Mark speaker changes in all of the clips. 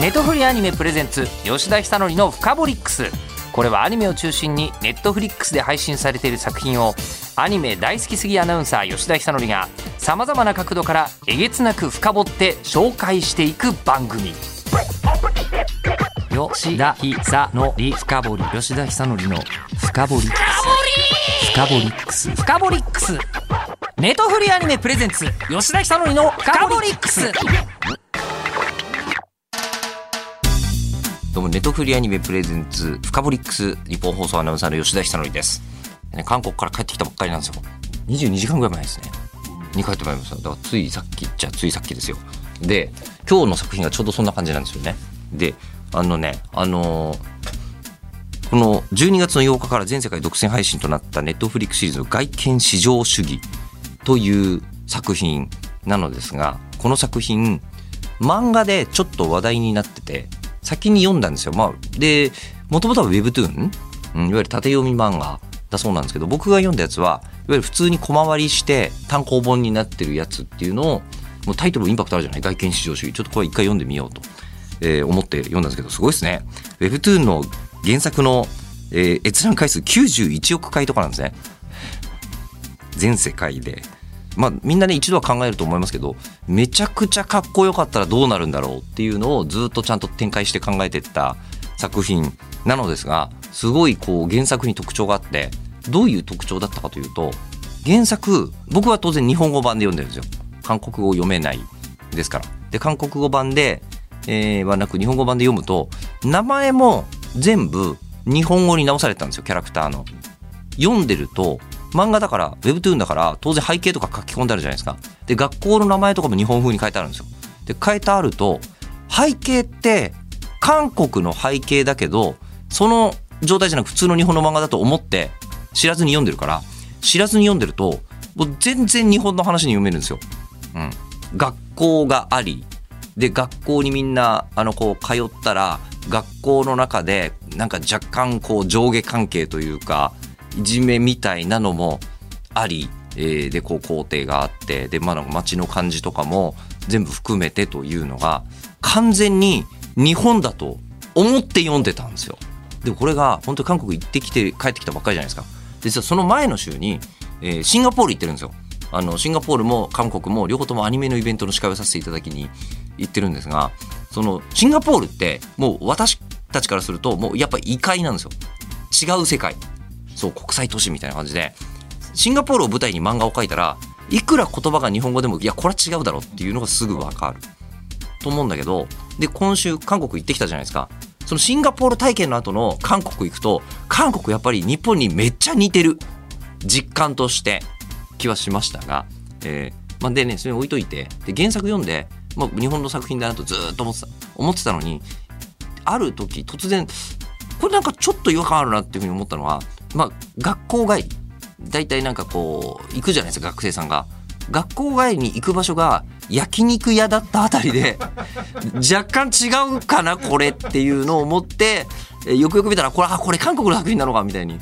Speaker 1: ネトフリアニメプレゼンツ吉田久典の「フカボリックス」これはアニメを中心にネットフリックスで配信されている作品をアニメ大好きすぎアナウンサー吉田久典がさまざまな角度からえげつなく深掘って紹介していく番組。吉田久典深掘り吉田久典の深掘り深掘りックス。深掘りックス。ネトフリアニメプレゼンツ吉田久典の深掘りックス。
Speaker 2: どうもネトフリアニメプレゼンツフカボリックス日本放送アナウンサーの吉田久典です、ね、韓国から帰ってきたばっかりなんですよ。22時間ぐらい前ですね。に帰ってまいりましただからついさっきじゃついさっきですよ。で今日の作品がちょうどそんな感じなんですよね。であのねあのーこの12月の8日から全世界独占配信となったネットフリックシリーズの外見至上主義という作品なのですが、この作品、漫画でちょっと話題になってて、先に読んだんですよ。まあ、で、もともとは Webtoon、うん、いわゆる縦読み漫画だそうなんですけど、僕が読んだやつは、いわゆる普通に小回りして単行本になってるやつっていうのを、もうタイトルインパクトあるじゃない？外見至上主義。ちょっとこれ一回読んでみようと、えー思って読んだんですけど、すごいですね。Webtoon の原作の、えー閲覧回数91億回とかなんですね。全世界で。まあみんなね一度は考えると思いますけどめちゃくちゃかっこよかったらどうなるんだろうっていうのをずっとちゃんと展開して考えてった作品なのですがすごいこう原作に特徴があってどういう特徴だったかというと原作僕は当然日本語版で読んでるんですよ。韓国語読めないですから。で韓国語版で、えーはなく日本語版で読むと名前も全部日本語に直されたんですよキャラクターの。読んでると漫画だから Webtoon だから当然背景とか書き込んであるじゃないですか。で学校の名前とかも日本風に書いてあるんですよ。で書いてあると背景って韓国の背景だけどその状態じゃなく普通の日本の漫画だと思って知らずに読んでるから知らずに読んでるともう全然日本の話に読めるんですよ、うん、学校がありで学校にみんなあのこう通ったら学校の中でなんか若干こう上下関係というかいじめみたいなのもあり、えーでこう校庭があってで、まあ、なんか街の感じとかも全部含めてというのが完全に日本だと思って読んでたんですよ。でもこれが本当に韓国行ってきて帰ってきたばっかりじゃないですか。実はその前の週に、えーシンガポール行ってるんですよ。あのシンガポールも韓国も両方ともアニメのイベントの司会をさせていただきに行ってるんですがそのシンガポールってもう私たちからするともうやっぱ異界なんですよ違う世界そう国際都市みたいな感じでシンガポールを舞台に漫画を描いたらいくら言葉が日本語でもいやこれは違うだろうっていうのがすぐ分かる。と思うんだけどで今週韓国行ってきたじゃないですか。そのシンガポール体験の後の韓国行くと韓国やっぱり日本にめっちゃ似てる。実感として気はしましたが、えーまあ、でねそれ置いといてで原作読んで、まあ、日本の作品だなとずっと思ってた思ってたのにある時突然これなんかちょっと違和感あるなっていうふうに思ったのは、まあ、学校帰り大体なんかこう行くじゃないですか学生さんが。学校帰りに行く場所が焼肉屋だったあたりで 若干違うかなこれっていうのを思ってよくよく見たらこれあこれ韓国の作品なのかみたいに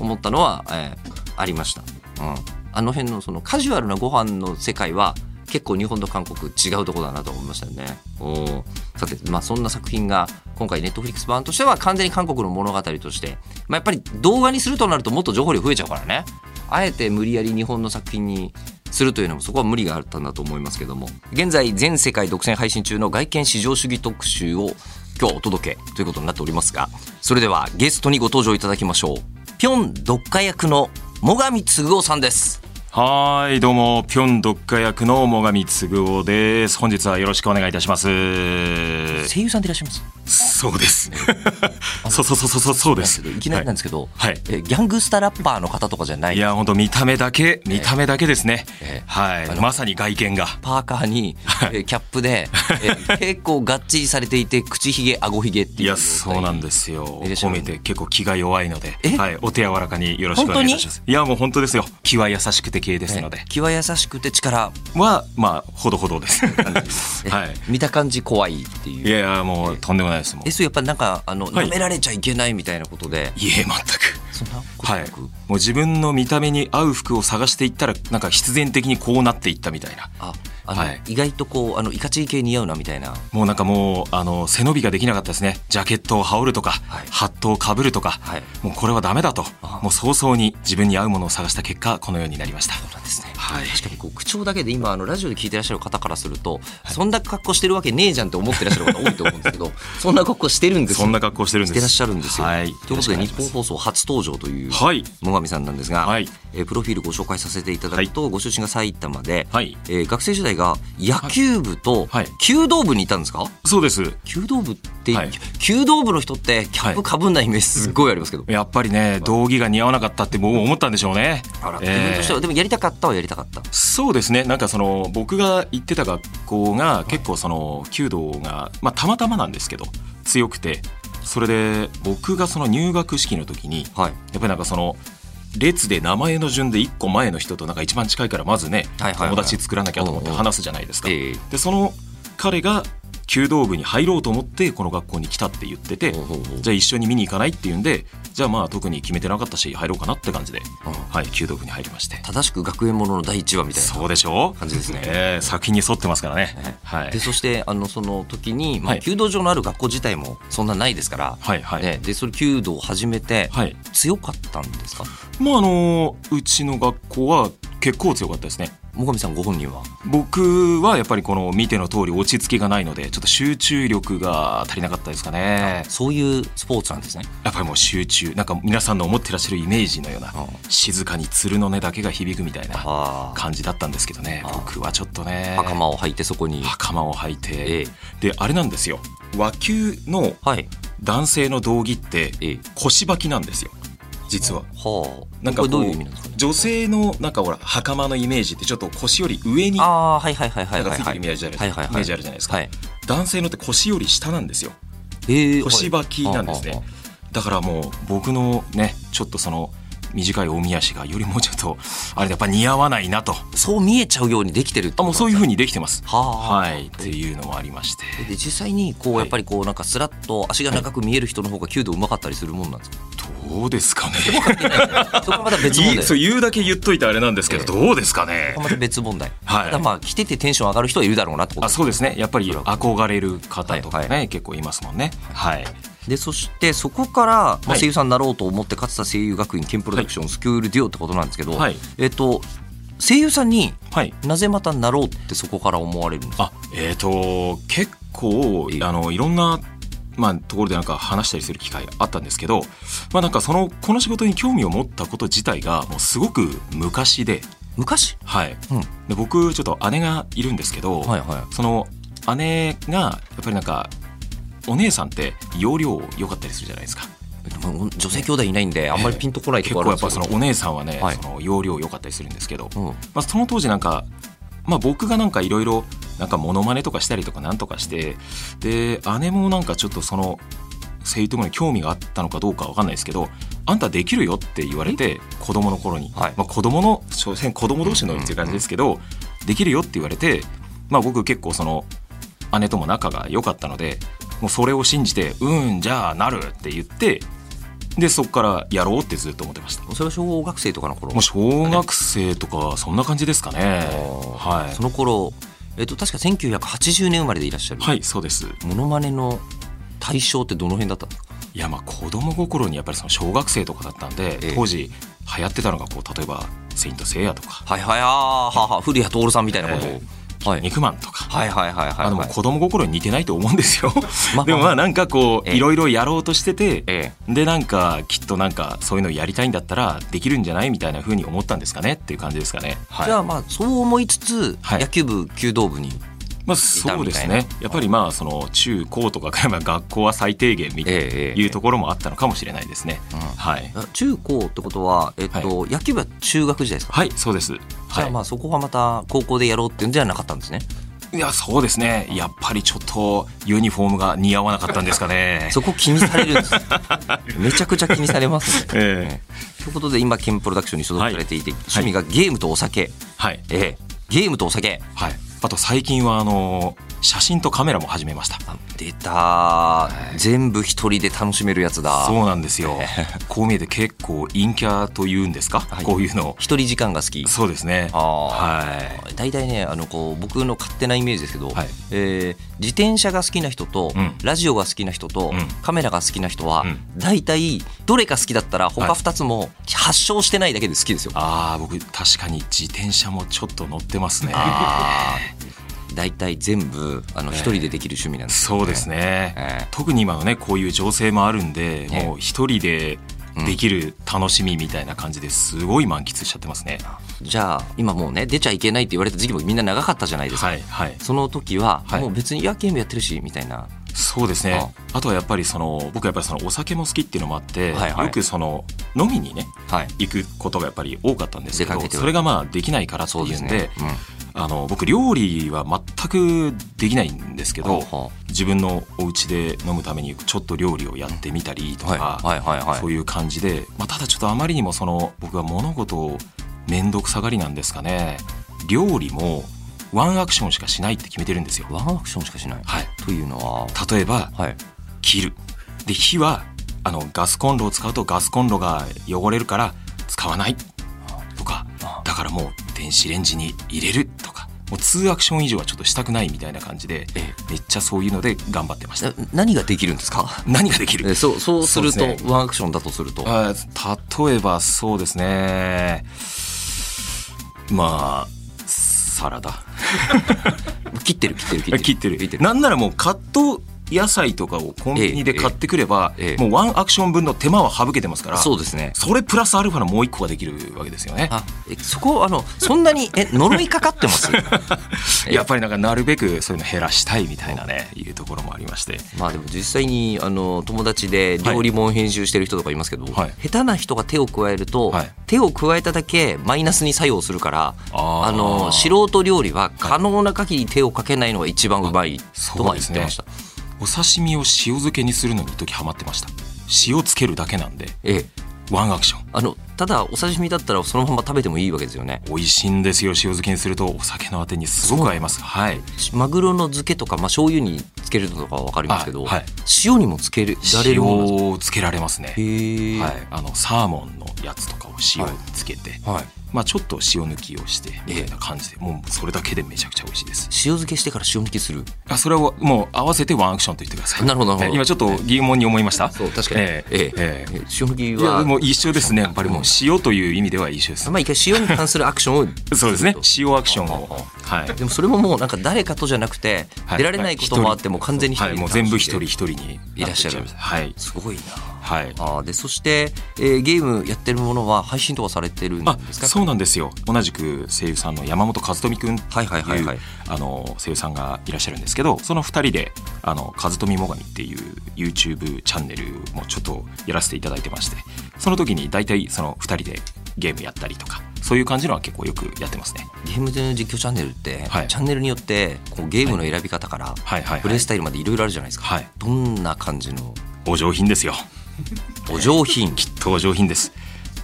Speaker 2: 思ったのは、えーありました、うん、あの辺のそのカジュアルなご飯の世界は結構日本と韓国違うとこだなと思いましたよね。おさて、まあ、そんな作品が今回ネットフリックス版としては完全に韓国の物語として、まあ、やっぱり動画にするとなるともっと情報量増えちゃうからね。あえて無理やり日本の作品にするというのもそこは無理があったんだと思いますけども。現在全世界独占配信中の外見至上主義特集を今日お届けということになっておりますがそれではゲストにご登場いただきましょう。ピョンドッカ役の最上嗣夫さんです。
Speaker 3: はいどうもピョンドッカ役の最上嗣夫です。本日はよろしくお願いいたします。
Speaker 2: 声優さんでいらっしゃいます。
Speaker 3: そうです。そうそうそうそうそうです。
Speaker 2: いきなりなんですけど、
Speaker 3: はい。
Speaker 2: えギャングスタラッパーの方とかじゃない
Speaker 3: いや本当見た目だけ見た目だけですね、
Speaker 2: ええ。
Speaker 3: はい。まさに外見が。
Speaker 2: パーカーに、えーキャップで、えー結構がっちりされていて口ひげあごひげっていう。
Speaker 3: いやそうなんですよ。褒めて結構気が弱いので。
Speaker 2: え、
Speaker 3: はい、お手柔らかによろしくお願いいたします。いやもう本当ですよ。気は優しくて系ですので、
Speaker 2: 気は優しくて力、
Speaker 3: はまあほどほどです
Speaker 2: え
Speaker 3: はい。
Speaker 2: 見た感じ怖いっていう。
Speaker 3: いやもうとんでもないですもん。
Speaker 2: えやっぱなんかあの、
Speaker 3: はい。
Speaker 2: 舐められちゃいけないみたいなことで。
Speaker 3: いえ全く。
Speaker 2: そんなこと
Speaker 3: は、
Speaker 2: ない？く、
Speaker 3: もう自分の見た目に合う服を探していったらなんか必然的にこうなっていったみたいな。
Speaker 2: あ
Speaker 3: はい。
Speaker 2: 意外とこうあのイカチ系似合うなみたいな。
Speaker 3: もうなんかもうあの背伸びができなかったですね。ジャケットを羽織るとか、
Speaker 2: はい。
Speaker 3: ハットをかぶるとか、
Speaker 2: はい。
Speaker 3: もうこれはダメだと。
Speaker 2: あ。
Speaker 3: もう早々に自分に合うものを探した結果このようになりました。
Speaker 2: そうなんですね、
Speaker 3: はい。
Speaker 2: 確かにこう口調だけで今あのラジオで聞いてらっしゃる方からすると、そんな格好してるわけねえじゃんって思ってらっしゃる方多いと思うんですけど そんな格好してるんですよ。
Speaker 3: そんな格好してるんです。
Speaker 2: してらっしゃるんですよ、
Speaker 3: はい。
Speaker 2: ということで日本放送初登場という
Speaker 3: はい。
Speaker 2: 最上さんなんですが、
Speaker 3: はい。
Speaker 2: えープロフィールご紹介させていただくと、ご出身が埼玉で、
Speaker 3: はい。
Speaker 2: えー学生時代が野球部と
Speaker 3: はい。
Speaker 2: 弓道部にいたんですか、
Speaker 3: そうです。
Speaker 2: 弓道部って、
Speaker 3: はい。
Speaker 2: 弓道部の人ってキャップかぶんないイメージすっごいありますけど、
Speaker 3: やっぱりね道着が似合わなかったってもう思ったんでしょうね。
Speaker 2: あら、
Speaker 3: えー
Speaker 2: 自分としてはでもやりたかったはやりたかった？
Speaker 3: そうですね。なんかその僕が行ってた学校が結構その弓道が、まあ、たまたまなんですけど強くてそれで僕がその入学式の時に
Speaker 2: はい。
Speaker 3: やっぱりなんかその列で名前の順で1個前の人となんか一番近いからまずね友達作らなきゃと思って話すじゃないですか。
Speaker 2: ええ。
Speaker 3: でその彼が弓道部に入ろうと思ってこの学校に来たって言っててじゃあ一緒に見に行かないって言うんでじゃあまあ特に決めてなかったし入ろうかなって感じで、
Speaker 2: うん。
Speaker 3: はい、弓道部に入りまして。
Speaker 2: 正しく学園ものの第一話みたいな
Speaker 3: そうでしょ？う
Speaker 2: 感じですね。
Speaker 3: ええ作品に沿ってますからね、はい。
Speaker 2: でそしてあのその時に、まあ
Speaker 3: はい。
Speaker 2: 弓道場のある学校自体もそんなないですから、
Speaker 3: はいはい、
Speaker 2: ね、でそれ弓道を始めて
Speaker 3: はい。
Speaker 2: 強かったんですか？
Speaker 3: まああのうちの学校は結構強かったですね。
Speaker 2: 最上さんご本人は？
Speaker 3: 僕はやっぱりこの見ての通り落ち着きがないのでちょっと集中力が足りなかったですかね。
Speaker 2: そういうスポーツなんですね。
Speaker 3: やっぱりもう集中。なんか皆さんの思ってらっしゃるイメージのような
Speaker 2: うん
Speaker 3: 静かに鶴の音だけが響くみたいな
Speaker 2: あ
Speaker 3: 感じだったんですけどね。僕はちょっとね。
Speaker 2: 袴を履いてそこに。
Speaker 3: 袴を履いて、
Speaker 2: ええ。
Speaker 3: であれなんですよ。和球の
Speaker 2: はい。
Speaker 3: 男性の道着って
Speaker 2: ええ。
Speaker 3: 腰履きなんですよ実は。
Speaker 2: はあ。
Speaker 3: なんか
Speaker 2: どういう意味なんですか？ね
Speaker 3: 女性のなんかほら袴のイメージってちょっと腰より上に
Speaker 2: ああはいはいはいは
Speaker 3: ないんかついて
Speaker 2: はい
Speaker 3: るイメージある,、
Speaker 2: はいはいはい。
Speaker 3: イメージあるじゃないですか、
Speaker 2: はい。
Speaker 3: 男性のって腰より下なんですよ。
Speaker 2: えー
Speaker 3: 腰履きなんですね、
Speaker 2: はい。
Speaker 3: だからもう僕のねちょっとその短いおみ足がよりもうちょっとあれやっぱ似合わないなと。
Speaker 2: そう見えちゃうようにできてるって
Speaker 3: あもうそういうふう
Speaker 2: に
Speaker 3: にできてます。
Speaker 2: は
Speaker 3: いっていうのもありまして。
Speaker 2: で実際にこう
Speaker 3: はい。
Speaker 2: やっぱりこうなんかスラッと足が長く見える人の方が弓道うまかったりするもんなんですか？
Speaker 3: どうですかね。
Speaker 2: そこはまた別問題。
Speaker 3: いいそう言うだけ言っといてあれなんですけど、どうですかね。
Speaker 2: また別問題、
Speaker 3: はい。
Speaker 2: ただまあ着ててテンション上がる人はいるだろうなってこと
Speaker 3: あそうですね。やっぱり憧れる方とかね、
Speaker 2: はい
Speaker 3: 結構いますもんね。はい。
Speaker 2: でそしてそこから、まあ、
Speaker 3: はい。
Speaker 2: 声優さんになろうと思って勝田声優学院ケンプロダクション、スクールデュオってことなんですけど、
Speaker 3: はい。
Speaker 2: えっと声優さんに
Speaker 3: はい。
Speaker 2: なぜまたなろうってそこから思われるんですか？
Speaker 3: あえっ、と結構
Speaker 2: ええ。
Speaker 3: あのいろんなまあ、ところでなんか話したりする機会あったんですけど、まあ、なんかそのこの仕事に興味を持ったこと自体がもうすごく昔で,、
Speaker 2: 昔、
Speaker 3: はい、
Speaker 2: うん、
Speaker 3: で僕ちょっと姉がいるんですけど、
Speaker 2: はいは
Speaker 3: その姉がやっぱりなんかお姉さんって容量良かったりするじゃないですか。
Speaker 2: 女性兄弟いないんであんまりピンとこないと
Speaker 3: 結構やっぱそのお姉さんはね、
Speaker 2: はい
Speaker 3: その容量良かったりするんですけど、
Speaker 2: うん。
Speaker 3: まあ、その当時なんか、まあ、僕がなんかいろいろなんかモノマネとかしたりとかなんとかしてで姉もなんかちょっとその声優ともに興味があったのかどうかわかんないですけどあんたできるよって言われて子供の頃に、
Speaker 2: はい。
Speaker 3: まあ、子供の所詮子供同士のっていう感じですけど、できるよって言われて、まあ、僕結構その姉とも仲が良かったのでもうそれを信じて「うんじゃあなる」って言ってでそこからやろうってずっと思ってました。
Speaker 2: それは小学生とかの頃？
Speaker 3: もう小学生とかそんな感じですかね。
Speaker 2: あ
Speaker 3: は
Speaker 2: その頃えっと確か1980年生まれでいらっしゃる、
Speaker 3: い。はい、そうです。
Speaker 2: モノマネの対象ってどの辺だったんですか？
Speaker 3: いや、まあ子供心にやっぱりその小学生とかだったんで、
Speaker 2: ええ。
Speaker 3: 当時流行ってたのがこう例えばセイントセイヤとか、
Speaker 2: はいはい。あーはは古谷徹さんみたいなことを、
Speaker 3: え
Speaker 2: はい、
Speaker 3: 肉マンとか。
Speaker 2: はいはいはいはい
Speaker 3: あの
Speaker 2: はい
Speaker 3: 子供心に似てないと思うんですよ。
Speaker 2: まあ
Speaker 3: でもまあなんかこう
Speaker 2: ええ
Speaker 3: いろいろやろうとしてて、
Speaker 2: え
Speaker 3: でなんかきっとなんかそういうのやりたいんだったらできるんじゃないみたいな風に思ったんですかねっていう感じですかね。はい
Speaker 2: じゃあまあそう思いつつ、
Speaker 3: はい
Speaker 2: 野球部弓道部に
Speaker 3: まあそうですね。やっぱりまあその中高とかからまあ学校は最低限みたいいうところもあったのかもしれないですね。はい。
Speaker 2: あ中高ってことは、えっと野球部は中学時代ですか、
Speaker 3: はい、そうです。
Speaker 2: じ
Speaker 3: はい。
Speaker 2: ゃあまあそこはまた高校でやろうっていうんじゃなかったんですね
Speaker 3: いや、そうですね。やっぱりちょっとユニフォームが似合わなかったんですかね。
Speaker 2: そこ気にされるんです めちゃくちゃ気にされますね、
Speaker 3: え
Speaker 2: ということで今ケンプロダクションに所属されていて、趣味がゲームとお酒、
Speaker 3: はい。
Speaker 2: ええゲームとお酒
Speaker 3: はい。あと最近はあの写真とカメラも始めました。
Speaker 2: あ出た、全部一人で楽しめるやつだ。
Speaker 3: そうなんですよ。こう見えて結構陰キャというんですか、
Speaker 2: はい。
Speaker 3: こういうの。
Speaker 2: 一人時間が好き。
Speaker 3: そうですね。はい。
Speaker 2: 大体ねあのこう僕の勝手なイメージですけど、
Speaker 3: はい。
Speaker 2: えー自転車が好きな人と、
Speaker 3: うん。
Speaker 2: ラジオが好きな人と、
Speaker 3: うん。
Speaker 2: カメラが好きな人は、
Speaker 3: うん。
Speaker 2: 大体どれか好きだったら他
Speaker 3: はい
Speaker 2: 2つも発症してないだけで好きですよ。
Speaker 3: ああ僕確かに自転車もちょっと乗ってますね
Speaker 2: 大体全部あの一人でできる趣味なんですよ、ね。
Speaker 3: そうですね、
Speaker 2: ええ。
Speaker 3: 特に今のねこういう情勢もあるんで、
Speaker 2: ええ。
Speaker 3: もう一人でできる楽しみみたいな感じですごい満喫しちゃってますね、
Speaker 2: じゃあ今もうね出ちゃいけないって言われた時期もみんな長かったじゃないですか、
Speaker 3: はいはい。
Speaker 2: その時は、
Speaker 3: はい。
Speaker 2: もう別にいやゲームやってるしみたいな。
Speaker 3: そうですね。あとはやっぱりその僕はやっぱりそのお酒も好きっていうのもあって、
Speaker 2: はいはい。
Speaker 3: よくその飲みにね
Speaker 2: はい。
Speaker 3: 行くことがやっぱり多かったんですけどそれがまあできないからっていうんで
Speaker 2: そうですね
Speaker 3: あの僕料理は全くできないんですけど、
Speaker 2: は
Speaker 3: 自分のお家で飲むためにちょっと料理をやってみたりとか、
Speaker 2: はいはいはいはい。
Speaker 3: そういう感じで、まあ、ただちょっとあまりにもその僕は物事を面倒くさがりなんですかね。料理もワンアクションしかしないって決めてるんですよ。
Speaker 2: ワンアクションしかしない、
Speaker 3: はい。
Speaker 2: というのは？
Speaker 3: 例えば
Speaker 2: はい。
Speaker 3: 切る。で火はあのガスコンロを使うとガスコンロが汚れるから使わない。とか。
Speaker 2: あ。
Speaker 3: だからもう電子レンジに入れるとかもう2アクション以上はちょっとしたくないみたいな感じで
Speaker 2: え
Speaker 3: めっちゃそういうので頑張ってました。
Speaker 2: な何ができるんですか？
Speaker 3: 何ができる？
Speaker 2: えそうそうすると
Speaker 3: ね。
Speaker 2: ワンアクションだとすると。
Speaker 3: あ例えばそうですね。まあサラダ。
Speaker 2: 切ってる切ってる切ってる。
Speaker 3: 切ってる。
Speaker 2: 切ってる。
Speaker 3: なんならもうカット野菜とかをコンビニで買ってくれば、
Speaker 2: ええええ。
Speaker 3: もうワンアクション分の手間は省けてますから
Speaker 2: そうですね。
Speaker 3: それプラスアルファのもう一個ができるわけですよね。
Speaker 2: あえそこあのそんなにえ呪いかかってます？え
Speaker 3: やっぱりなんかなるべくそういうの減らしたいみたいなねいうところもありまして。
Speaker 2: まあでも実際にあの友達で料理本編集してる人とかいますけど、
Speaker 3: はい。
Speaker 2: 下手な人が手を加えると、
Speaker 3: はい。
Speaker 2: 手を加えただけマイナスに作用するから
Speaker 3: あ
Speaker 2: の素人料理は可能な限り手をかけないのが一番うまいとは言ってました。
Speaker 3: お刺身を塩漬けにするのに一時ハマってました。塩つけるだけなんで
Speaker 2: ええ。
Speaker 3: ワンアクション。
Speaker 2: あのただお刺身だったらそのまま食べてもいいわけですよね。
Speaker 3: 美味しいんですよ塩漬けにすると。お酒のあてにすごく合います。はい。
Speaker 2: マグロの漬けとか、まあ、醤油につけるのとかは分かりますけど、
Speaker 3: あはい。
Speaker 2: 塩にもつけられるもの
Speaker 3: 塩をつけられますね。はい、あのサーモンのやつとかを塩つけて、
Speaker 2: はい
Speaker 3: まあ、ちょっと塩抜きをしてみたいな感じで、もうそれだけでめちゃくちゃ美味しいです。
Speaker 2: 塩漬けしてから塩抜きする？
Speaker 3: あそれをもう合わせてワンアクションと言ってください。
Speaker 2: なるほど。なるほど
Speaker 3: え今ちょっと疑問に思いました？
Speaker 2: そう確かに、
Speaker 3: ええ
Speaker 2: え塩抜き
Speaker 3: いやも一緒ですね。やっぱりもう塩という意味では一緒です。
Speaker 2: まあ一回塩に関するアクションを。
Speaker 3: そうですね。塩アクションを。はい
Speaker 2: でもそれももうなんか誰かとじゃなくて、
Speaker 3: はい
Speaker 2: 出られないこともあってもう完全に一人
Speaker 3: はい、
Speaker 2: で
Speaker 3: もう。全部一人一人に
Speaker 2: いらっしゃる
Speaker 3: はい。
Speaker 2: すごいな
Speaker 3: はい。
Speaker 2: あーでそして、えーゲームやってるものは配信とかされてるん
Speaker 3: あ
Speaker 2: ですか？
Speaker 3: そうなんですよ。同じく声優さんの山本和富君って
Speaker 2: はいはいはいはい。
Speaker 3: あの声優さんがいらっしゃるんですけどその2人で「あの和富もがみ」っていう YouTube チャンネルもちょっとやらせていただいてましてその時に大体その2人でゲームやったりとかそういう感じのは結構よくやってますね。
Speaker 2: ゲームでの実況チャンネルって、
Speaker 3: はい。
Speaker 2: チャンネルによってこうゲームの選び方から、
Speaker 3: はい。
Speaker 2: プレイスタイルまでいろいろあるじゃないですか、
Speaker 3: はい。
Speaker 2: どんな感じの？
Speaker 3: お上品ですよ
Speaker 2: お上品
Speaker 3: とお上品です。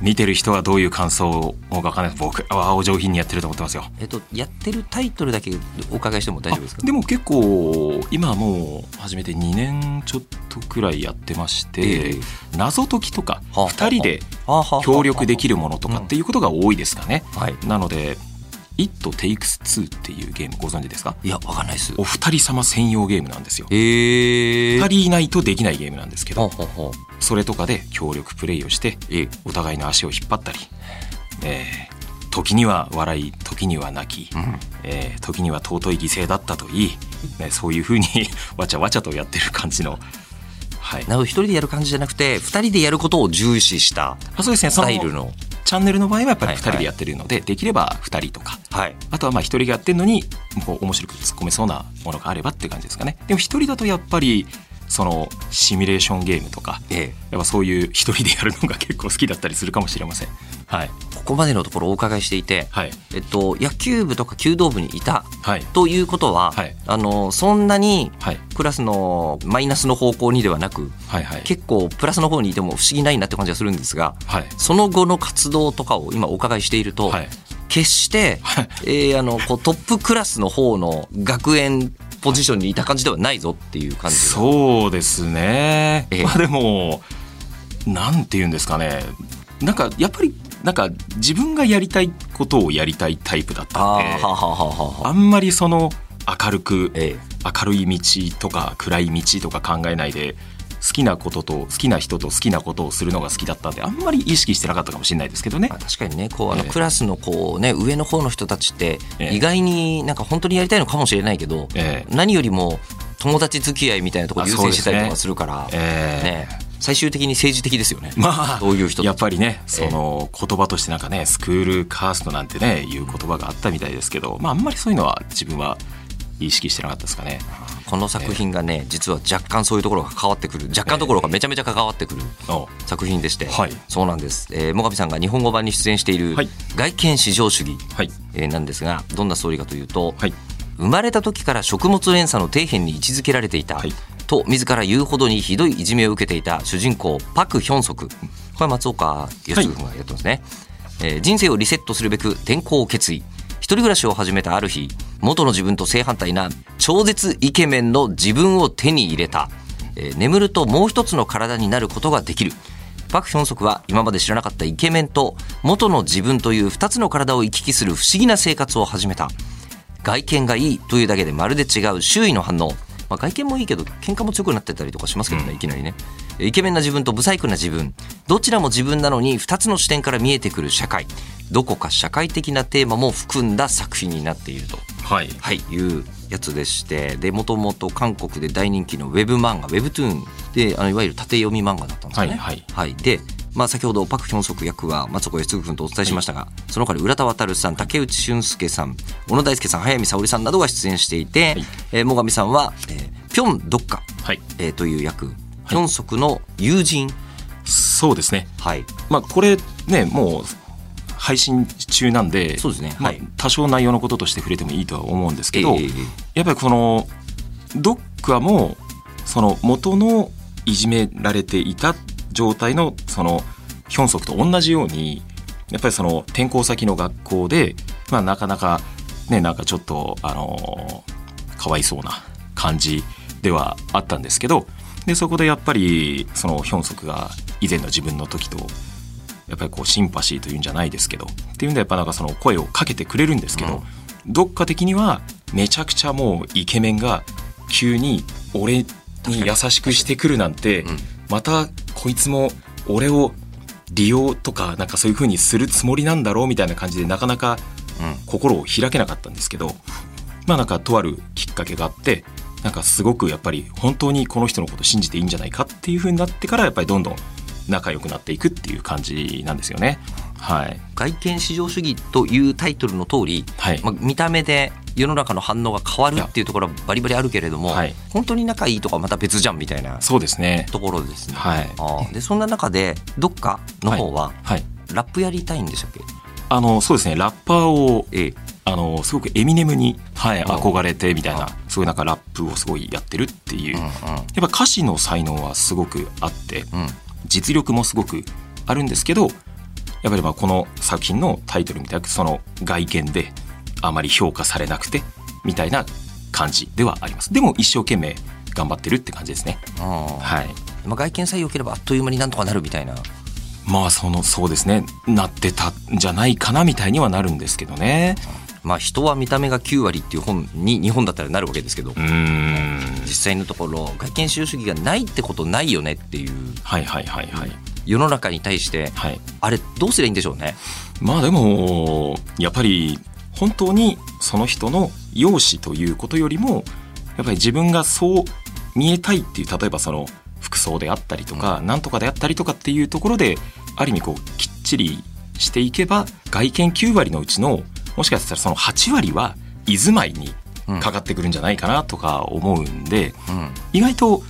Speaker 3: 見てる人はどういう感想をわかんない僕はお上品にやってると思ってますよ。
Speaker 2: えっとやってるタイトルだけお伺いしても大丈夫ですか？
Speaker 3: あでも結構今もう始めて2年ちょっとくらいやってまして、
Speaker 2: ええ。
Speaker 3: 謎解きとか
Speaker 2: はあ
Speaker 3: 2人で協力できるものとかっていうことが多いですかね、
Speaker 2: はい。
Speaker 3: なので「It Takes Two」っていうゲームご存知ですか？
Speaker 2: いやわかんないです。
Speaker 3: お二人様専用ゲームなんですよ。
Speaker 2: へえ
Speaker 3: 2人いないとできないゲームなんですけど
Speaker 2: ほうほうほう。
Speaker 3: それとかで協力プレイをして
Speaker 2: ええ
Speaker 3: お互いの足を引っ張ったり、えー時には笑い時には泣き、
Speaker 2: ん。
Speaker 3: えー時には尊い犠牲だったといい、ね、そういうふうに わちゃわちゃとやってる感じの、はい、
Speaker 2: なるほど一人でやる感じじゃなくて二人でやることを重視したスタイルの
Speaker 3: チャンネルの場合はやっぱり2
Speaker 2: はいはい
Speaker 3: 人でやってるので、できれば2人とか。
Speaker 2: はい。
Speaker 3: あとはまあ1人がやってるのにこう面白く突っ込めそうなものがあればって感じですかね。でも1人だとやっぱりそのシミュレーションゲームとか
Speaker 2: ええ。
Speaker 3: やっぱそういう一人でやるのが結構好きだったりするかもしれません。はい
Speaker 2: ここまでのところお伺いしていて、
Speaker 3: はい。
Speaker 2: えっと、野球部とか弓道部にいた
Speaker 3: はい。
Speaker 2: ということは、
Speaker 3: はい。
Speaker 2: あのそんなに
Speaker 3: はい。
Speaker 2: クラスのマイナスの方向にではなく
Speaker 3: はいはい。
Speaker 2: 結構プラスの方にいても不思議ないなって感じがするんですが
Speaker 3: はい。
Speaker 2: その後の活動とかを今お伺いしていると、
Speaker 3: はい。
Speaker 2: 決して、えーあのこうトップクラスの方の学園ポジションにいた感じではないぞっていう感じが
Speaker 3: そうですね、
Speaker 2: ええ。
Speaker 3: まあでもなんて言うんですかね。なんかやっぱりなんか自分がやりたいことをやりたいタイプだったんで
Speaker 2: あ
Speaker 3: んまりその明るく
Speaker 2: え
Speaker 3: 明るい道とか暗い道とか考えないで好きなことと好きな人と好きなことをするのが好きだったんであんまり意識してなかったかもしれないですけどね。
Speaker 2: まあ、確かにねこうあの
Speaker 3: ええ。
Speaker 2: クラスのこう、ね、上の方の人たちって
Speaker 3: ええ。
Speaker 2: 意外になんか本当にやりたいのかもしれないけど、
Speaker 3: ええ。
Speaker 2: 何よりも友達付き合いみたいなところ優先してたりとかするから、
Speaker 3: ええ。
Speaker 2: ね、最終的に政治的ですよね、
Speaker 3: まあ
Speaker 2: そういう人
Speaker 3: やっぱりねその言葉としてなんかねスクールカーストなんてねいう言葉があったみたいですけどまああんまりそういうのは自分は意識してなかったですかね。
Speaker 2: この作品がね実は若干そういうところが関わってくる。若干どころかめちゃめちゃ関わってくる
Speaker 3: お
Speaker 2: 作品でして、
Speaker 3: はい。
Speaker 2: そうなんです、えー、最上さんが日本語版に出演している
Speaker 3: はい「
Speaker 2: 外見至上主義
Speaker 3: はい」
Speaker 2: えーなんですがどんなストーリーかというと、
Speaker 3: はい
Speaker 2: 生まれた時から食物連鎖の底辺に位置づけられていた、
Speaker 3: はい。
Speaker 2: と自ら言うほどにひどいいじめを受けていた主人公パク・ヒョンソク。これは松岡康君がやってますね、えー人生をリセットするべく転校を決意。一人暮らしを始めたある日元の自分と正反対な超絶イケメンの自分を手に入れた、えー眠るともう一つの体になることができる。パク・ヒョンソクは今まで知らなかったイケメンと元の自分という二つの体を行き来する不思議な生活を始めた外見がいいというだけでまるで違う周囲の反応、まあ、外見もいいけど喧嘩も強くなってたりとかしますけどね、いきなりね。イケメンな自分とブサイクな自分。どちらも自分なのに2つの視点から見えてくる社会。どこか社会的なテーマも含んだ作品になっていると、
Speaker 3: はい。
Speaker 2: はい、いうやつでしてでもともと韓国で大人気のウェブ漫画ウェブトゥーンであのいわゆる縦読み漫画だったんですよね。
Speaker 3: はいはい。
Speaker 2: でまあ、先ほどパク・ヒョンソク役は松岡康君とお伝えしましたが、その他に浦田渉さん竹内俊介さん小野大輔さん早見沙織さんなどが出演していて、
Speaker 3: い。
Speaker 2: えー最上さんは、えーピョン・ドッカ、
Speaker 3: はい。
Speaker 2: えーという役。ヒョンソクの友人、
Speaker 3: そうですね。
Speaker 2: はい、
Speaker 3: まあこれねもう配信中なんで
Speaker 2: そうですね。
Speaker 3: まあ
Speaker 2: はい。
Speaker 3: 多少内容のこととして触れてもいいとは思うんですけど、
Speaker 2: えー
Speaker 3: やっぱりこのドッカもその元のいじめられていた状態のそのヒョンソクと同じようにやっぱりその転校先の学校で、まあ、なかなかねなんかちょっとあのかわいそうな感じではあったんですけどでそこでやっぱりそのヒョンソクが以前の自分の時とやっぱりこうシンパシーというんじゃないですけどっていうんでやっぱなんかその声をかけてくれるんですけど、どっか的にはめちゃくちゃもうイケメンが急に俺に優しくしてくるなんて、
Speaker 2: ん。
Speaker 3: またこいつも俺を利用とかなんかそういう風にするつもりなんだろうみたいな感じでなかなか
Speaker 2: うん。
Speaker 3: 心を開けなかったんですけどまあなんかとあるきっかけがあってなんかすごくやっぱり本当にこの人のこと信じていいんじゃないかっていう風になってからやっぱりどんどん仲良くなっていくっていう感じなんですよね。はい、
Speaker 2: 外見至上主義というタイトルの通り、
Speaker 3: はい。
Speaker 2: まあ、見た目で世の中の反応が変わるっていうところはバリバリあるけれども、
Speaker 3: はい。
Speaker 2: 本当に仲いいとかまた別じゃんみたいな
Speaker 3: そうですね。
Speaker 2: ところですね。
Speaker 3: はい。
Speaker 2: でそんな中でどっかの方は
Speaker 3: はい、
Speaker 2: ラップやりたいんでしたっけ、
Speaker 3: あのそうですね。ラッパーを
Speaker 2: ええ。
Speaker 3: あのすごくエミネムに、はい、
Speaker 2: あ
Speaker 3: 憧れてみたい
Speaker 2: あ
Speaker 3: なすごいなんかラップをすごいやってるっていう、
Speaker 2: うん
Speaker 3: やっぱ歌詞の才能はすごくあって
Speaker 2: うんうん
Speaker 3: 実力もすごくあるんですけどやっぱりまあこの作品のタイトルみたいなその外見であまり評価されなくてみたいな感じではあります。でも一生懸命頑張ってるって感じですね。はい。
Speaker 2: まあ、外見さえ良ければあっという間になんとかなるみたいな。
Speaker 3: まあそのそうですね。なってたんじゃないかなみたいにはなるんですけどね
Speaker 2: まあ人は見た目が9割っていう本に日本だったらなるわけですけど実際のところ外見至上主義がないってことないよねっていう
Speaker 3: はいはいはいはい。
Speaker 2: 世の中に対して
Speaker 3: はい。
Speaker 2: あれどうすりゃいいんでしょうね？
Speaker 3: まあでもやっぱり本当にその人の容姿ということよりもやっぱり自分がそう見えたいっていう例えばその服装であったりとか、なんとかであったりとかっていうところである意味こうきっちりしていけば外見9割のうちのもしかしたらその8割は居住まいにかかってくるんじゃないかなとか思うんで、
Speaker 2: うん。
Speaker 3: 意外と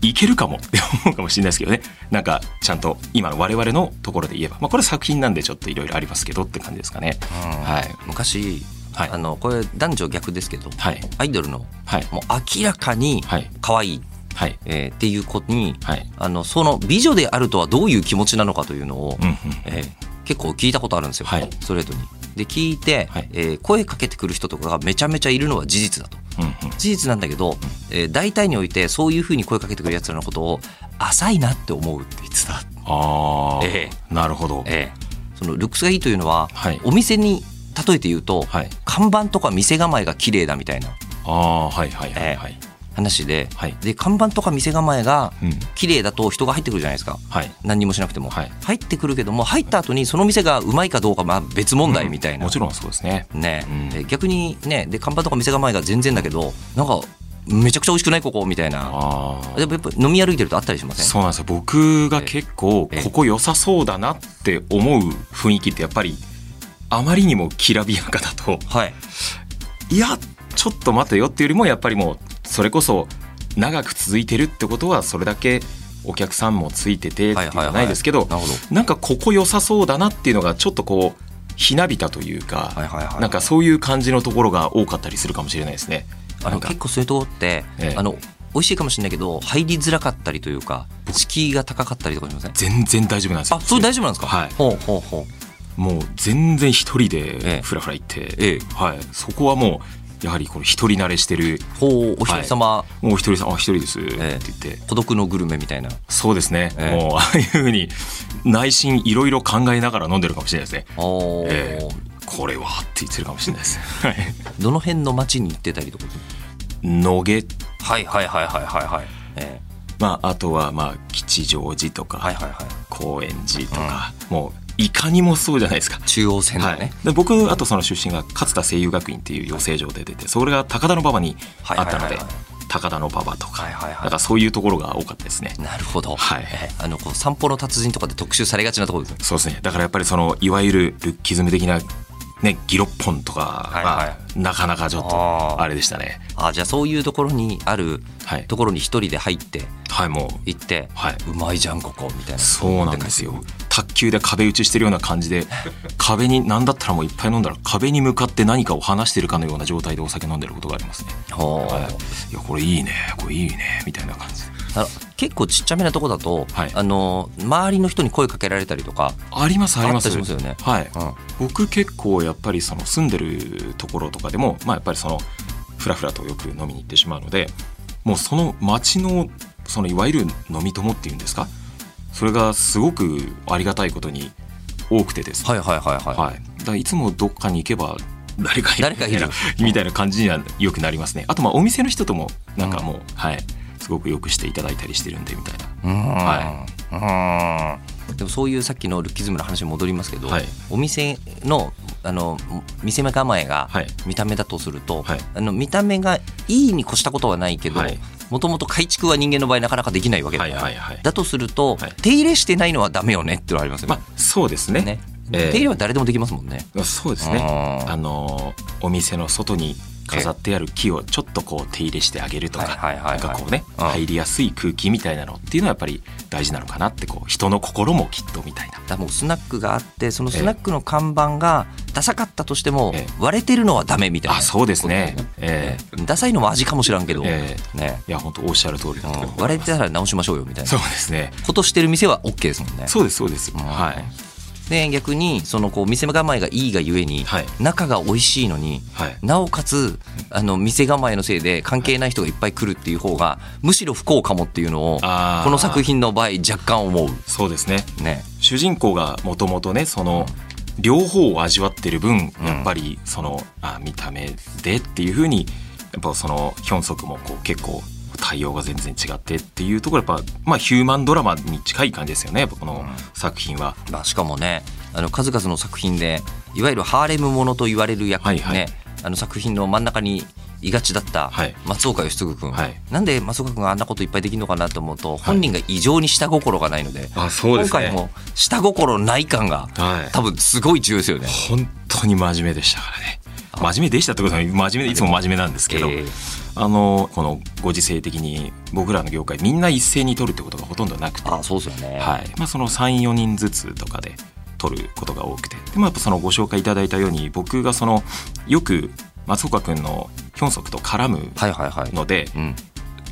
Speaker 3: いけるかもって思うかもしれないですけどね。なんかちゃんと今の我々のところで言えば、まあ、これ作品なんでちょっといろいろありますけどって感じですかね。はい。
Speaker 2: 昔、
Speaker 3: はい。
Speaker 2: あのこれ男女逆ですけど、
Speaker 3: はい。
Speaker 2: アイドルの
Speaker 3: はい。
Speaker 2: もう明らかに
Speaker 3: はい。
Speaker 2: 可愛い、
Speaker 3: はい。
Speaker 2: えーっていう子に、
Speaker 3: はい。
Speaker 2: あのその美女であるとはどういう気持ちなのかというのを、
Speaker 3: うんうん。
Speaker 2: えー結構聞いたことあるんですよ、
Speaker 3: はい。
Speaker 2: ストレートに。で聞いて、
Speaker 3: はい。
Speaker 2: えー声かけてくる人とかがめちゃめちゃいるのは事実だと。
Speaker 3: うんうん。
Speaker 2: 事実なんだけど、えー大体においてそういうふうに声かけてくるやつらのことを浅いなって思う。って言ってた。
Speaker 3: ああ、
Speaker 2: え
Speaker 3: なるほど、
Speaker 2: ええ。そのルックスがいいというのは、
Speaker 3: はい。
Speaker 2: お店に例えて言うと、
Speaker 3: はい。
Speaker 2: 看板とか店構えが綺麗だみたいな。
Speaker 3: ああはいはいはいはい、
Speaker 2: 話で,、
Speaker 3: はい。
Speaker 2: で看板とか店構えが
Speaker 3: うん。
Speaker 2: 綺麗だと人が入ってくるじゃないですか。
Speaker 3: はい。
Speaker 2: 何にもしなくても、
Speaker 3: はい。
Speaker 2: 入ってくるけども入った後にその店がうまいかどうかまあ別問題みたいな、
Speaker 3: もちろんそうですね。
Speaker 2: ね、
Speaker 3: うん。
Speaker 2: で逆にねで看板とか店構えが全然だけどなんかめちゃくちゃ美味しくないここみたいな。やっぱ飲み歩いてるとあったりしません？
Speaker 3: そうなんですよ。僕が結構
Speaker 2: ええ。
Speaker 3: ここ良さそうだなって思う雰囲気ってやっぱりあまりにもきらびやかだと。
Speaker 2: はい。
Speaker 3: いやちょっと待てよっていうよりもやっぱりもうそれこそ長く続いてるってことはそれだけお客さんもついててっていうのはないですけど
Speaker 2: なるほど。
Speaker 3: なんかここ良さそうだなっていうのがちょっとこうひなびたというか、
Speaker 2: はいはいはい
Speaker 3: なんかそういう感じのところが多かったりするかもしれないですね。
Speaker 2: あの結構そういうとこって、
Speaker 3: ええ。
Speaker 2: あの美味しいかもしれないけど入りづらかったりというか敷居が高かったりとかしません？
Speaker 3: 全然大丈夫なんですよ。
Speaker 2: あそれ大丈夫なんですか？
Speaker 3: はい。
Speaker 2: ほうほうほう。
Speaker 3: もう全然一人
Speaker 2: ええ。
Speaker 3: でフラフラ行って、
Speaker 2: ええ。
Speaker 3: はい、そこはもうやはりこの一人慣れしてる。
Speaker 2: ほうお一人様、
Speaker 3: もう一人さんあ一人です。って
Speaker 2: ええ
Speaker 3: 言って、
Speaker 2: 孤独のグルメみたいな。
Speaker 3: そうですね、
Speaker 2: ええ。
Speaker 3: もうああいうふうに内心いろいろ考えながら飲んでるかもしれないですね。
Speaker 2: おー。
Speaker 3: ええ。これはって言ってるかもしれないです。はい。
Speaker 2: どの辺の街に行ってたりとか？
Speaker 3: 野毛。
Speaker 2: はいはいはいはいはいはい、え
Speaker 3: まああとはまあ吉祥寺とか、
Speaker 2: えはいはいはい。
Speaker 3: 高円寺とか、もういかにもそうじゃないですか。
Speaker 2: 中央線の
Speaker 3: はい。
Speaker 2: ね、、
Speaker 3: で僕あとその出身が勝田声優学院っていう養成所で出てそれが高田馬場にあったので高田馬場とか、
Speaker 2: はいはいはい。
Speaker 3: なんかそういうところが多かったですね。
Speaker 2: なるほど、
Speaker 3: はい。
Speaker 2: ええあのこう散歩の達人とかで特集されがちなところですね。
Speaker 3: そうですね。だからやっぱりそのいわゆるルッキズム的なねギロッポンとか
Speaker 2: はい
Speaker 3: は
Speaker 2: は
Speaker 3: なかなかちょっ
Speaker 2: あ
Speaker 3: と
Speaker 2: ー。
Speaker 3: あれでしたね。
Speaker 2: あじゃあそういうところにある
Speaker 3: はい。
Speaker 2: ところに一人で入って
Speaker 3: はいもう。
Speaker 2: 行って、
Speaker 3: はい。う
Speaker 2: まいじゃんここみたいな。
Speaker 3: そうなんですよ。卓球で壁打ちしてるような感じで 壁に何だったらもういっぱい飲んだら壁に向かって何かを話してるかのような状態でお酒飲んでることがありますね。はい、いやこれいいね。これいいね。みたいな感じで
Speaker 2: あ結構ちっちゃめなとこだと、
Speaker 3: はい。
Speaker 2: あの周りの人に声かけられたりとか、
Speaker 3: ありますあります。
Speaker 2: よね。
Speaker 3: はい、
Speaker 2: うん。
Speaker 3: 僕結構やっぱりその住んでるところとかでもまあやっぱりそのふらふらとよく飲みに行ってしまうのでもうその町のそのいわゆる飲み友っていうんですか？それがすごくありがたいことに多くてです。ね
Speaker 2: はいはいはいはい、
Speaker 3: はい、だいつもどっかに行けば誰かいる
Speaker 2: 誰かいる。
Speaker 3: みたいな感じにはよくなりますね。あとまあお店の人ともなんかもう、はいすごくよくしていただいたりしてるんでみたいな。
Speaker 2: うん。
Speaker 3: は
Speaker 2: うん。でもそういうさっきのルッキズムの話に戻りますけど、
Speaker 3: はい。
Speaker 2: お店のあの店構えが
Speaker 3: はい。
Speaker 2: 見た目だとすると、
Speaker 3: はい。
Speaker 2: あの見た目がいいに越したことはないけど
Speaker 3: はい。
Speaker 2: もともと改築は人間の場合なかなかできないわけだから、
Speaker 3: はいはいはい
Speaker 2: だとすると、
Speaker 3: はい。
Speaker 2: 手入れしてないのはダメよねってのはありますよね。
Speaker 3: まあそうですね。
Speaker 2: ね。
Speaker 3: ええ。
Speaker 2: 手入れは誰でもできますもんね。
Speaker 3: そうですね。
Speaker 2: うん。
Speaker 3: あのお店の外に飾ってある木をちょっとこう手入れしてあげるとかなんかこうね
Speaker 2: うん。
Speaker 3: 入りやすい空気みたいなのっていうのはやっぱり大事なのかなってこう人の心もきっとみたいな。
Speaker 2: だもうスナックがあってそのスナックの看板がダサかったとしても
Speaker 3: ええ。
Speaker 2: 割れてるのはダメみたいな。
Speaker 3: あそうですね。
Speaker 2: こと
Speaker 3: え
Speaker 2: えダサいのも味かもしらんけど、
Speaker 3: え
Speaker 2: ね。
Speaker 3: いや本当おっしゃる通りだと
Speaker 2: うん。割れてたら直しましょうよみたいな。
Speaker 3: そうですね。
Speaker 2: ことしてる店は OK ですもんね。
Speaker 3: そうですそうです。
Speaker 2: うん。
Speaker 3: はい
Speaker 2: で逆にそのこう店構えがいいがゆえに、
Speaker 3: はい。
Speaker 2: 中が美味しいのに
Speaker 3: はい。
Speaker 2: なおかつあの店構えのせいで関係ない人がいっぱい来るっていう方がむしろ不幸かもっていうのをこの作品の場合若干思う。
Speaker 3: そうですね。
Speaker 2: ね。
Speaker 3: 主人公がもともとねその両方を味わってる分やっぱりそのあ見た目でっていうふうにやっぱそのヒョンソクもこう結構対応が全然違ってっていうところやっぱまあヒューマンドラマに近い感じですよねこの作品は。
Speaker 2: まあ、しかもねあの数々の作品でいわゆるハーレムものと言われる役、
Speaker 3: はいはい。
Speaker 2: ねあの作品の真ん中にいがちだった
Speaker 3: はい。
Speaker 2: 松岡義嗣君、
Speaker 3: はい。
Speaker 2: なんで松岡君があんなこといっぱいできるのかなと思うと本人が異常に下心がないので,、
Speaker 3: あそうですね。
Speaker 2: 今回も下心ない感が
Speaker 3: はい。
Speaker 2: 多分すごい重要ですよね。
Speaker 3: 本当に真面目でしたからね。真面目でしたってことは真面目でいつも真面目なんですけど、
Speaker 2: ええ
Speaker 3: あのこのご時世的に僕らの業界みんな一斉に取るってことがほとんどなくて、
Speaker 2: あそうですよね。
Speaker 3: はいまあ、その34人ずつとかで取ることが多くてでもやっぱそのご紹介いただいたように僕がそのよく松岡君のヒョンソクと絡む
Speaker 2: はいはいはい。
Speaker 3: ので、
Speaker 2: うん、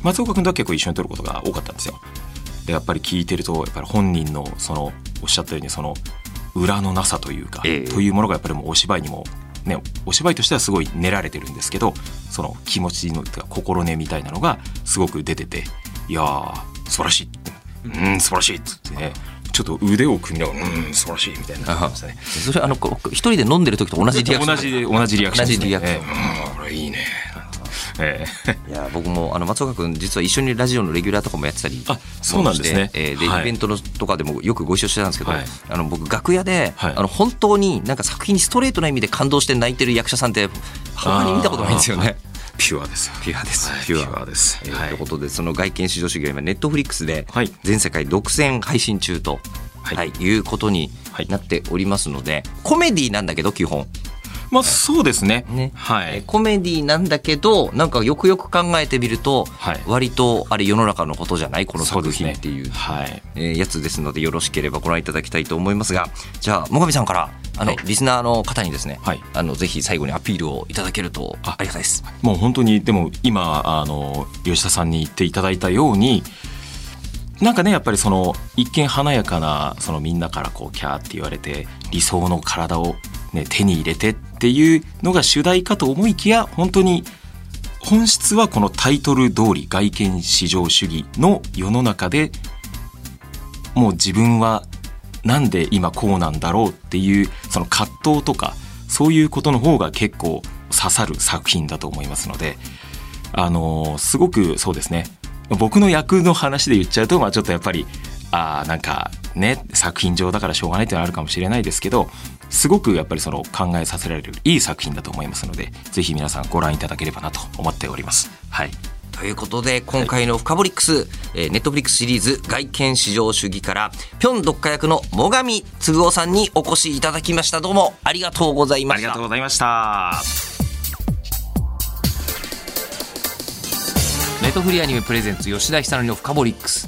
Speaker 3: 松岡君とは結構一緒に撮ることが多かったんですよ。でやっぱり聞いてるとやっぱり本人のそのおっしゃったようにその裏のなさというか、
Speaker 2: ええ
Speaker 3: というものがやっぱりもうお芝居にも、ね、お芝居としてはすごい練られてるんですけどその気持ちの心根みたいなのがすごく出てていやー素晴らしいうん素晴らしいっつってねちょっと腕を組みながらうん素晴らしいみたいになってましたね。
Speaker 2: それあのこ一人で飲んでる時と同じリアクション。
Speaker 3: 同じ同じリアクションね、
Speaker 2: 同じリアクション。
Speaker 3: ええ。うんこれいいねええ。
Speaker 2: いや僕もあの松岡君実は一緒にラジオのレギュラーとかもやってたり
Speaker 3: あそうなんですね。
Speaker 2: えーで、
Speaker 3: はい。
Speaker 2: イベントのとかでもよくご一緒してたんですけど、
Speaker 3: はい。
Speaker 2: あの僕楽屋で、
Speaker 3: はい。
Speaker 2: あの本当になんか作品にストレートな意味で感動して泣いてる役者さんって他に見たことないんですよね。
Speaker 3: ピュアですよ
Speaker 2: ピュアです、
Speaker 3: はい
Speaker 2: ピュア。
Speaker 3: ピュアです。
Speaker 2: ということでその外見至上主義は今ネットフリックスで
Speaker 3: はい。
Speaker 2: 全世界独占配信中と、は
Speaker 3: はいい
Speaker 2: い、うことになっておりますので、コメディなんだけど基本
Speaker 3: まあそうですね。
Speaker 2: ね、
Speaker 3: はい。
Speaker 2: えコメディなんだけどなんかよくよく考えてみると、
Speaker 3: はい。
Speaker 2: 割とあれ世の中のことじゃない？この作品っていう
Speaker 3: はい。
Speaker 2: えーやつですのでよろしければご覧いただきたいと思いますが。じゃあ最上さんからあの、
Speaker 3: はい。
Speaker 2: リスナーの方にですね、
Speaker 3: はい。
Speaker 2: あのぜひ最後にアピールをいただけるとあ
Speaker 3: あ
Speaker 2: りがたいです。
Speaker 3: もう本当にでも今あの吉田さんに言っていただいたようになんかねやっぱりその一見華やかなそのみんなからこうキャーって言われて理想の体を、ね、手に入れてっていうのが主題かと思いきや本当に本質はこのタイトル通り外見至上主義の世の中でもう自分はなんで今こうなんだろうっていうその葛藤とかそういうことの方が結構刺さる作品だと思いますのであのーすごくそうですね。僕の役の話で言っちゃうとまあちょっとやっぱりあーなんかね作品上だからしょうがないっていうのはあるかもしれないですけどすごくやっぱりその考えさせられるいい作品だと思いますのでぜひ皆さんご覧いただければなと思っております。はい
Speaker 2: ということで今回の「フカボリックス」えーネットフリックスシリーズ「外見至上主義」からピョン読家役の最上嗣夫さんにお越しいただきましたどうもありがとうございま
Speaker 3: あり
Speaker 2: した
Speaker 3: がとうございました。
Speaker 1: ネットフリーアニメプレゼンツ吉田久典のフカボリックス